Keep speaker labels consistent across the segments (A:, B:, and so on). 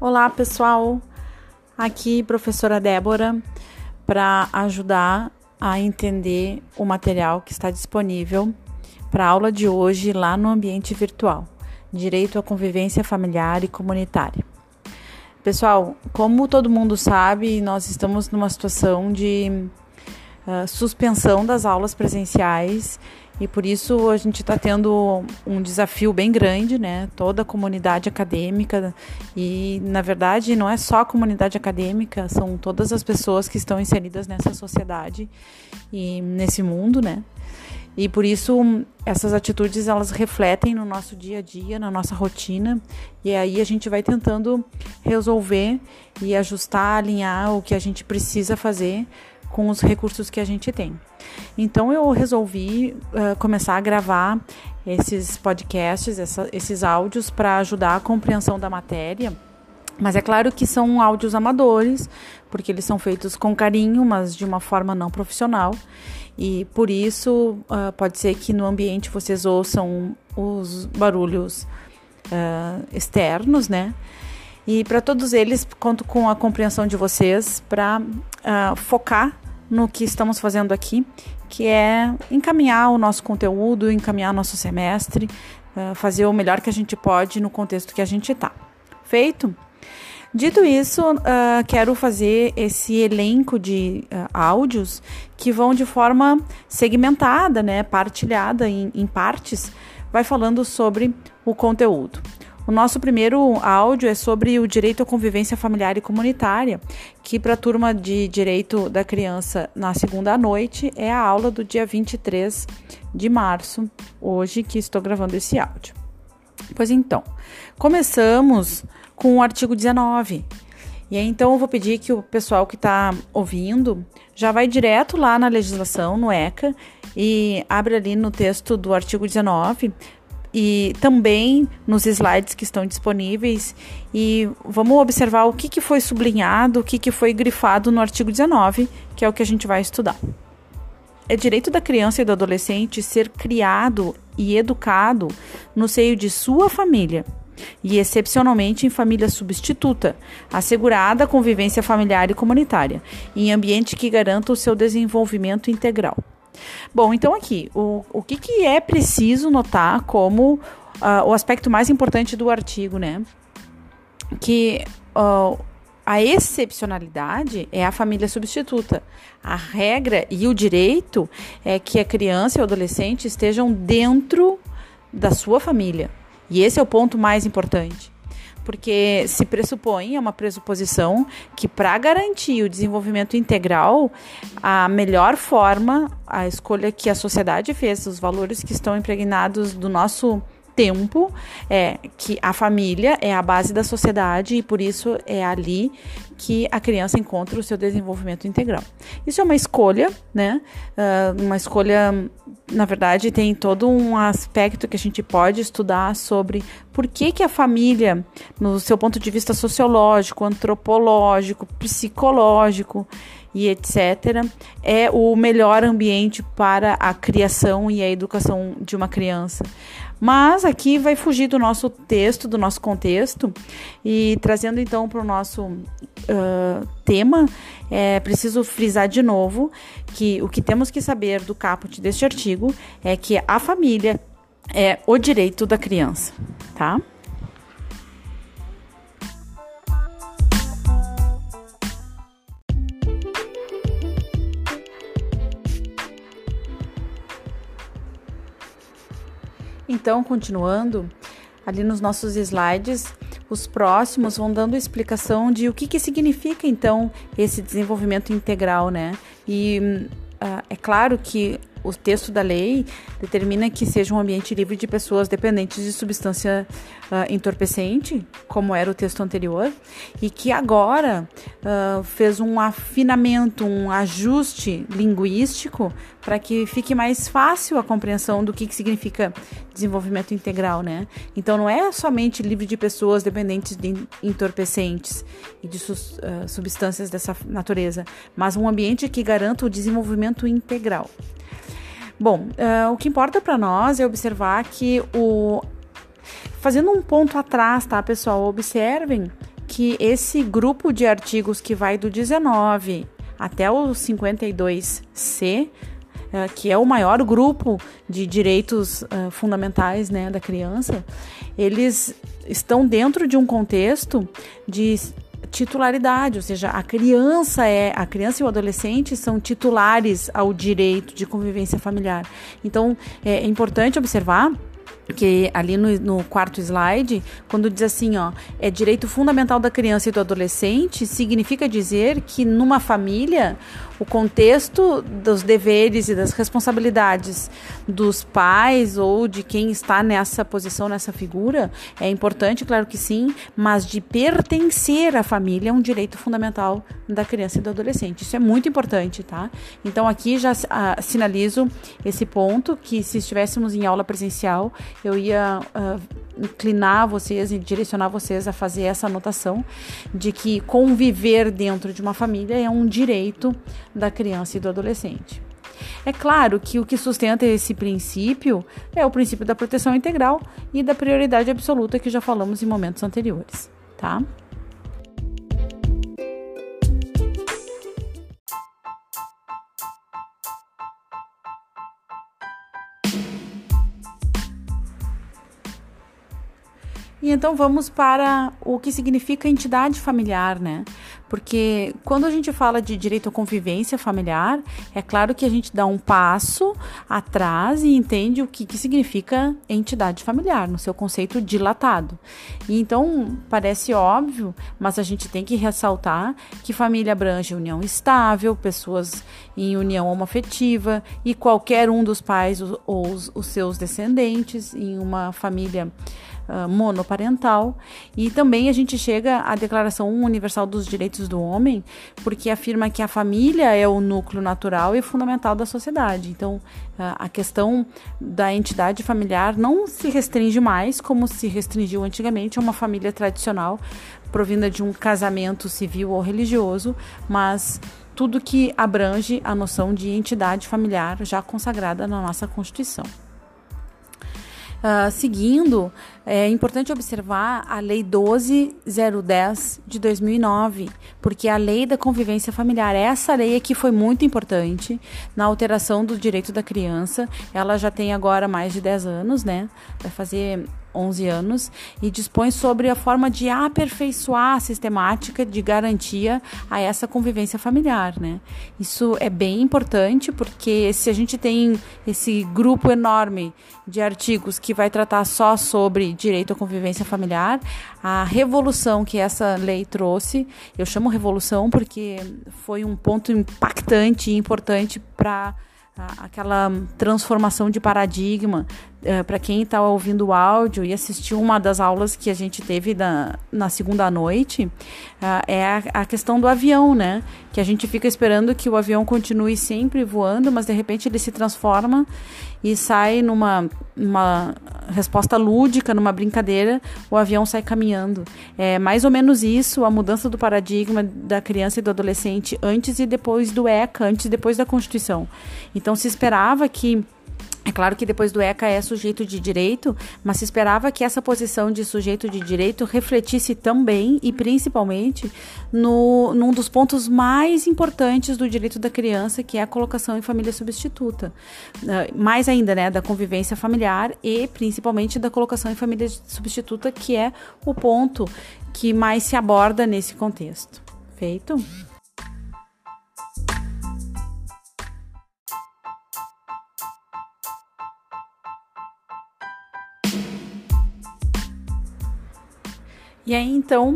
A: Olá, pessoal. Aqui, professora Débora, para ajudar a entender o material que está disponível para a aula de hoje lá no ambiente virtual. Direito à convivência familiar e comunitária. Pessoal, como todo mundo sabe, nós estamos numa situação de uh, suspensão das aulas presenciais e por isso a gente está tendo um desafio bem grande, né? Toda a comunidade acadêmica e, na verdade, não é só a comunidade acadêmica, são todas as pessoas que estão inseridas nessa sociedade e nesse mundo, né? E por isso essas atitudes elas refletem no nosso dia a dia, na nossa rotina, e aí a gente vai tentando resolver e ajustar, alinhar o que a gente precisa fazer com os recursos que a gente tem. Então eu resolvi uh, começar a gravar esses podcasts, essa, esses áudios para ajudar a compreensão da matéria. Mas é claro que são áudios amadores, porque eles são feitos com carinho, mas de uma forma não profissional. E por isso uh, pode ser que no ambiente vocês ouçam os barulhos uh, externos, né? E para todos eles, conto com a compreensão de vocês para uh, focar no que estamos fazendo aqui, que é encaminhar o nosso conteúdo, encaminhar nosso semestre, uh, fazer o melhor que a gente pode no contexto que a gente está. Feito? Dito isso, uh, quero fazer esse elenco de uh, áudios que vão de forma segmentada, né, partilhada em, em partes, vai falando sobre o conteúdo. O nosso primeiro áudio é sobre o direito à convivência familiar e comunitária, que para a turma de direito da criança na segunda noite é a aula do dia 23 de março, hoje que estou gravando esse áudio. Pois então, começamos com o artigo 19. E aí, então eu vou pedir que o pessoal que está ouvindo já vai direto lá na legislação, no ECA, e abre ali no texto do artigo 19 e também nos slides que estão disponíveis e vamos observar o que, que foi sublinhado, o que, que foi grifado no artigo 19, que é o que a gente vai estudar. É direito da criança e do adolescente ser criado e educado no seio de sua família e, excepcionalmente, em família substituta, assegurada a convivência familiar e comunitária, em ambiente que garanta o seu desenvolvimento integral. Bom, então aqui, o, o que, que é preciso notar como uh, o aspecto mais importante do artigo, né? Que uh, a excepcionalidade é a família substituta. A regra e o direito é que a criança e o adolescente estejam dentro da sua família. E esse é o ponto mais importante porque se pressupõe, é uma pressuposição, que para garantir o desenvolvimento integral, a melhor forma, a escolha que a sociedade fez, os valores que estão impregnados do nosso tempo é que a família é a base da sociedade e por isso é ali que a criança encontra o seu desenvolvimento integral. Isso é uma escolha, né? Uh, uma escolha, na verdade, tem todo um aspecto que a gente pode estudar sobre por que, que a família, no seu ponto de vista sociológico, antropológico, psicológico, e etc., é o melhor ambiente para a criação e a educação de uma criança. Mas aqui vai fugir do nosso texto, do nosso contexto, e trazendo então para o nosso uh, tema, é preciso frisar de novo que o que temos que saber do caput deste artigo é que a família é o direito da criança, tá? Então, continuando, ali nos nossos slides, os próximos vão dando explicação de o que, que significa então esse desenvolvimento integral, né? E uh, é claro que o texto da lei determina que seja um ambiente livre de pessoas dependentes de substância uh, entorpecente, como era o texto anterior, e que agora uh, fez um afinamento, um ajuste linguístico para que fique mais fácil a compreensão do que, que significa desenvolvimento integral, né? Então não é somente livre de pessoas dependentes de entorpecentes e de uh, substâncias dessa natureza, mas um ambiente que garanta o desenvolvimento integral. Bom, uh, o que importa para nós é observar que o. Fazendo um ponto atrás, tá, pessoal? Observem que esse grupo de artigos que vai do 19 até o 52C, uh, que é o maior grupo de direitos uh, fundamentais né, da criança, eles estão dentro de um contexto de titularidade, ou seja, a criança é a criança e o adolescente são titulares ao direito de convivência familiar. Então é importante observar que ali no, no, quarto slide, quando diz assim, ó, é direito fundamental da criança e do adolescente, significa dizer que numa família o contexto dos deveres e das responsabilidades dos pais ou de quem está nessa posição, nessa figura, é importante, claro que sim, mas de pertencer à família é um direito fundamental da criança e do adolescente. Isso é muito importante, tá? Então aqui já ah, sinalizo esse ponto que se estivéssemos em aula presencial, eu ia uh, inclinar vocês e direcionar vocês a fazer essa anotação de que conviver dentro de uma família é um direito da criança e do adolescente. É claro que o que sustenta esse princípio é o princípio da proteção integral e da prioridade absoluta que já falamos em momentos anteriores, tá? E então vamos para o que significa entidade familiar, né? Porque quando a gente fala de direito à convivência familiar, é claro que a gente dá um passo atrás e entende o que, que significa entidade familiar, no seu conceito dilatado. E então parece óbvio, mas a gente tem que ressaltar que família abrange união estável, pessoas em união homoafetiva e qualquer um dos pais ou os, os seus descendentes em uma família uh, monoparental. E também a gente chega à Declaração Universal dos Direitos do Homem, porque afirma que a família é o núcleo natural e fundamental da sociedade. Então, uh, a questão da entidade familiar não se restringe mais, como se restringiu antigamente, a uma família tradicional provinda de um casamento civil ou religioso, mas tudo que abrange a noção de entidade familiar já consagrada na nossa Constituição. Uh, seguindo, é importante observar a Lei 12010 de 2009, porque a Lei da Convivência Familiar, essa lei aqui foi muito importante na alteração do direito da criança. Ela já tem agora mais de 10 anos, né? Vai fazer 11 anos e dispõe sobre a forma de aperfeiçoar a sistemática de garantia a essa convivência familiar, né? Isso é bem importante porque se a gente tem esse grupo enorme de artigos que vai tratar só sobre direito à convivência familiar, a revolução que essa lei trouxe, eu chamo revolução porque foi um ponto impactante e importante para aquela transformação de paradigma. É, para quem está ouvindo o áudio e assistiu uma das aulas que a gente teve na, segunda noite, é a, a, questão do avião, né? Que a gente fica esperando que o avião continue sempre voando, mas de repente ele se transforma e sai numa uma resposta lúdica, numa brincadeira, o avião sai caminhando. É mais ou menos isso, a mudança do paradigma da criança e do adolescente antes e depois do ECA, antes e depois da Constituição. Então se esperava que é claro que depois do ECA é sujeito de direito, mas se esperava que essa posição de sujeito de direito refletisse também e principalmente no, num dos pontos mais importantes do direito da criança, que é a colocação em família substituta. Uh, mais ainda, né, da convivência familiar e principalmente da colocação em família substituta, que é o ponto que mais se aborda nesse contexto. Feito? E aí, então,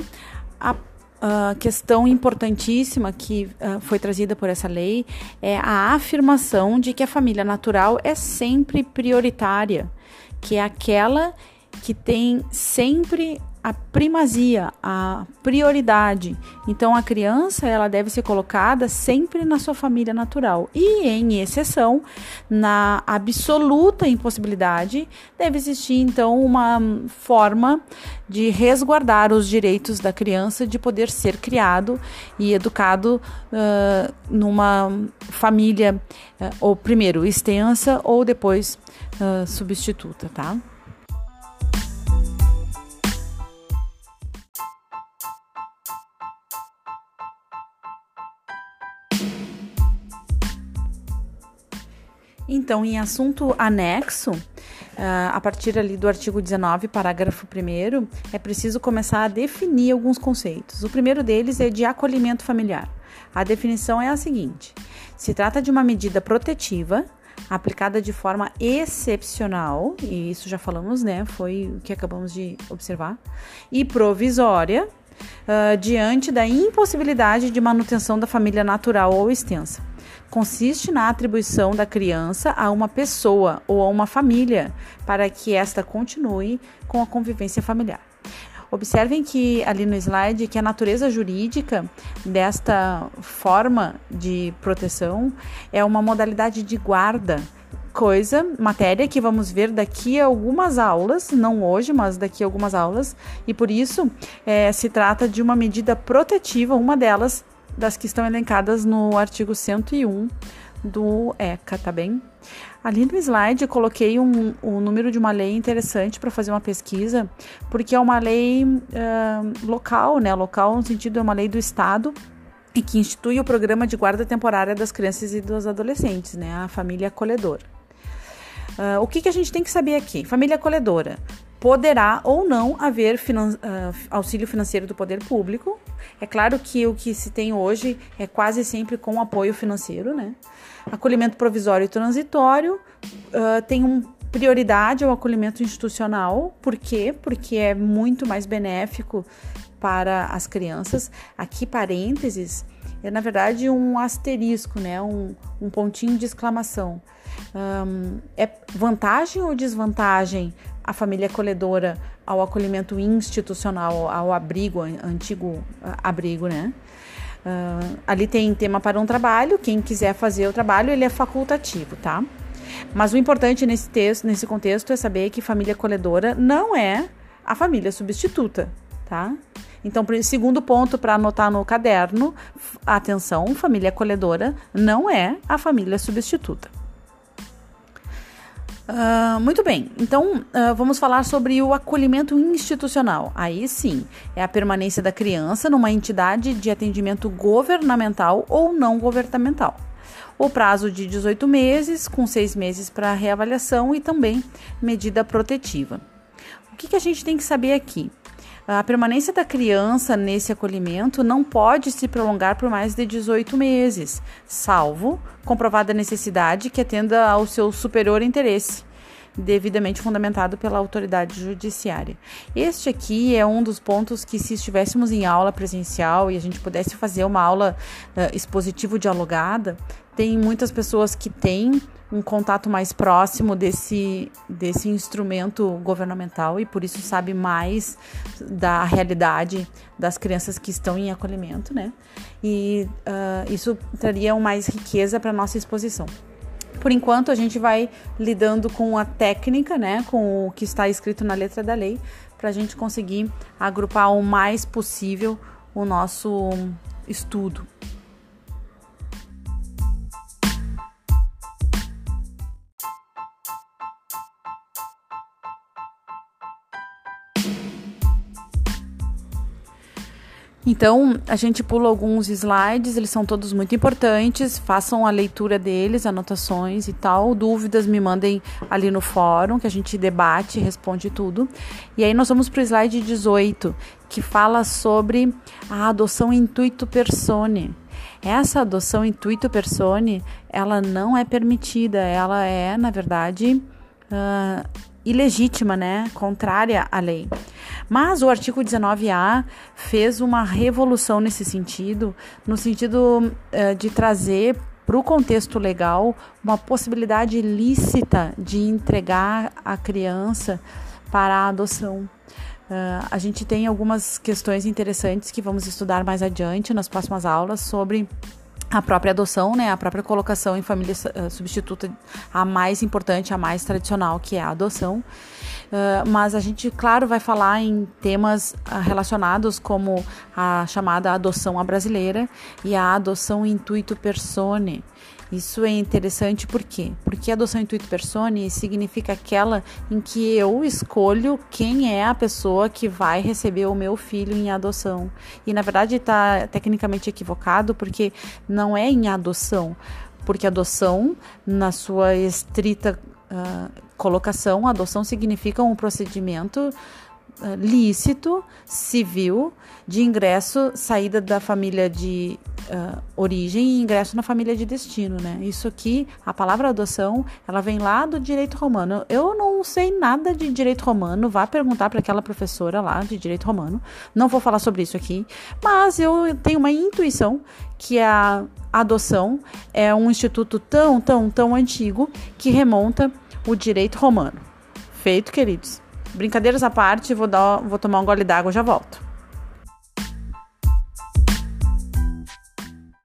A: a a questão importantíssima que uh, foi trazida por essa lei é a afirmação de que a família natural é sempre prioritária, que é aquela que tem sempre a primazia, a prioridade. Então a criança ela deve ser colocada sempre na sua família natural e em exceção, na absoluta impossibilidade, deve existir então uma forma de resguardar os direitos da criança de poder ser criado e educado uh, numa família uh, ou primeiro extensa ou depois uh, substituta, tá? Então, em assunto anexo, a partir ali do artigo 19, parágrafo 1, é preciso começar a definir alguns conceitos. O primeiro deles é de acolhimento familiar. A definição é a seguinte: se trata de uma medida protetiva aplicada de forma excepcional, e isso já falamos, né? Foi o que acabamos de observar, e provisória, uh, diante da impossibilidade de manutenção da família natural ou extensa. Consiste na atribuição da criança a uma pessoa ou a uma família para que esta continue com a convivência familiar. Observem que ali no slide que a natureza jurídica desta forma de proteção é uma modalidade de guarda coisa, matéria que vamos ver daqui a algumas aulas, não hoje, mas daqui a algumas aulas, e por isso é, se trata de uma medida protetiva, uma delas das que estão elencadas no artigo 101 do ECA, tá bem? Ali no slide coloquei um, um número de uma lei interessante para fazer uma pesquisa, porque é uma lei uh, local, né? Local no sentido é uma lei do Estado e que institui o programa de guarda temporária das crianças e dos adolescentes, né? A família acolhedora. Uh, o que, que a gente tem que saber aqui? Família acolhedora. Poderá ou não haver finan uh, auxílio financeiro do poder público. É claro que o que se tem hoje é quase sempre com apoio financeiro, né? Acolhimento provisório e transitório uh, tem um prioridade ao acolhimento institucional. Por quê? Porque é muito mais benéfico para as crianças. Aqui, parênteses, é na verdade um asterisco, né? um, um pontinho de exclamação. Um, é vantagem ou desvantagem a família acolhedora ao acolhimento institucional, ao abrigo, antigo abrigo, né? Uh, ali tem tema para um trabalho, quem quiser fazer o trabalho, ele é facultativo, tá? Mas o importante nesse texto, nesse contexto, é saber que família acolhedora não é a família substituta, tá? Então, segundo ponto para anotar no caderno, atenção, família acolhedora não é a família substituta. Uh, muito bem, então uh, vamos falar sobre o acolhimento institucional. Aí sim, é a permanência da criança numa entidade de atendimento governamental ou não governamental. O prazo de 18 meses, com seis meses para reavaliação e também medida protetiva. O que, que a gente tem que saber aqui? A permanência da criança nesse acolhimento não pode se prolongar por mais de 18 meses, salvo comprovada necessidade que atenda ao seu superior interesse devidamente fundamentado pela autoridade judiciária. Este aqui é um dos pontos que, se estivéssemos em aula presencial e a gente pudesse fazer uma aula uh, expositivo dialogada, tem muitas pessoas que têm um contato mais próximo desse, desse instrumento governamental e por isso sabe mais da realidade das crianças que estão em acolhimento, né? E uh, isso traria mais riqueza para nossa exposição. Por enquanto, a gente vai lidando com a técnica, né, com o que está escrito na letra da lei, para a gente conseguir agrupar o mais possível o nosso estudo. Então, a gente pula alguns slides, eles são todos muito importantes. Façam a leitura deles, anotações e tal. Dúvidas me mandem ali no fórum, que a gente debate, responde tudo. E aí nós vamos para o slide 18, que fala sobre a adoção intuito persone. Essa adoção intuito persone, ela não é permitida, ela é, na verdade, uh, ilegítima, né? Contrária à lei. Mas o artigo 19A fez uma revolução nesse sentido, no sentido uh, de trazer para o contexto legal uma possibilidade lícita de entregar a criança para a adoção. Uh, a gente tem algumas questões interessantes que vamos estudar mais adiante nas próximas aulas sobre a própria adoção, né, a própria colocação em família uh, substituta, a mais importante, a mais tradicional, que é a adoção. Uh, mas a gente, claro, vai falar em temas uh, relacionados como a chamada adoção à brasileira e a adoção intuito persone. Isso é interessante por quê? Porque a adoção intuito persone significa aquela em que eu escolho quem é a pessoa que vai receber o meu filho em adoção. E na verdade está tecnicamente equivocado porque não é em adoção porque adoção, na sua estrita uh, colocação, adoção significa um procedimento lícito, civil, de ingresso, saída da família de uh, origem e ingresso na família de destino, né? Isso aqui, a palavra adoção, ela vem lá do direito romano. Eu não sei nada de direito romano, vá perguntar para aquela professora lá de direito romano. Não vou falar sobre isso aqui, mas eu tenho uma intuição que a adoção é um instituto tão, tão, tão antigo que remonta o direito romano. Feito, queridos. Brincadeiras à parte, vou, dar, vou tomar um gole d'água e já volto.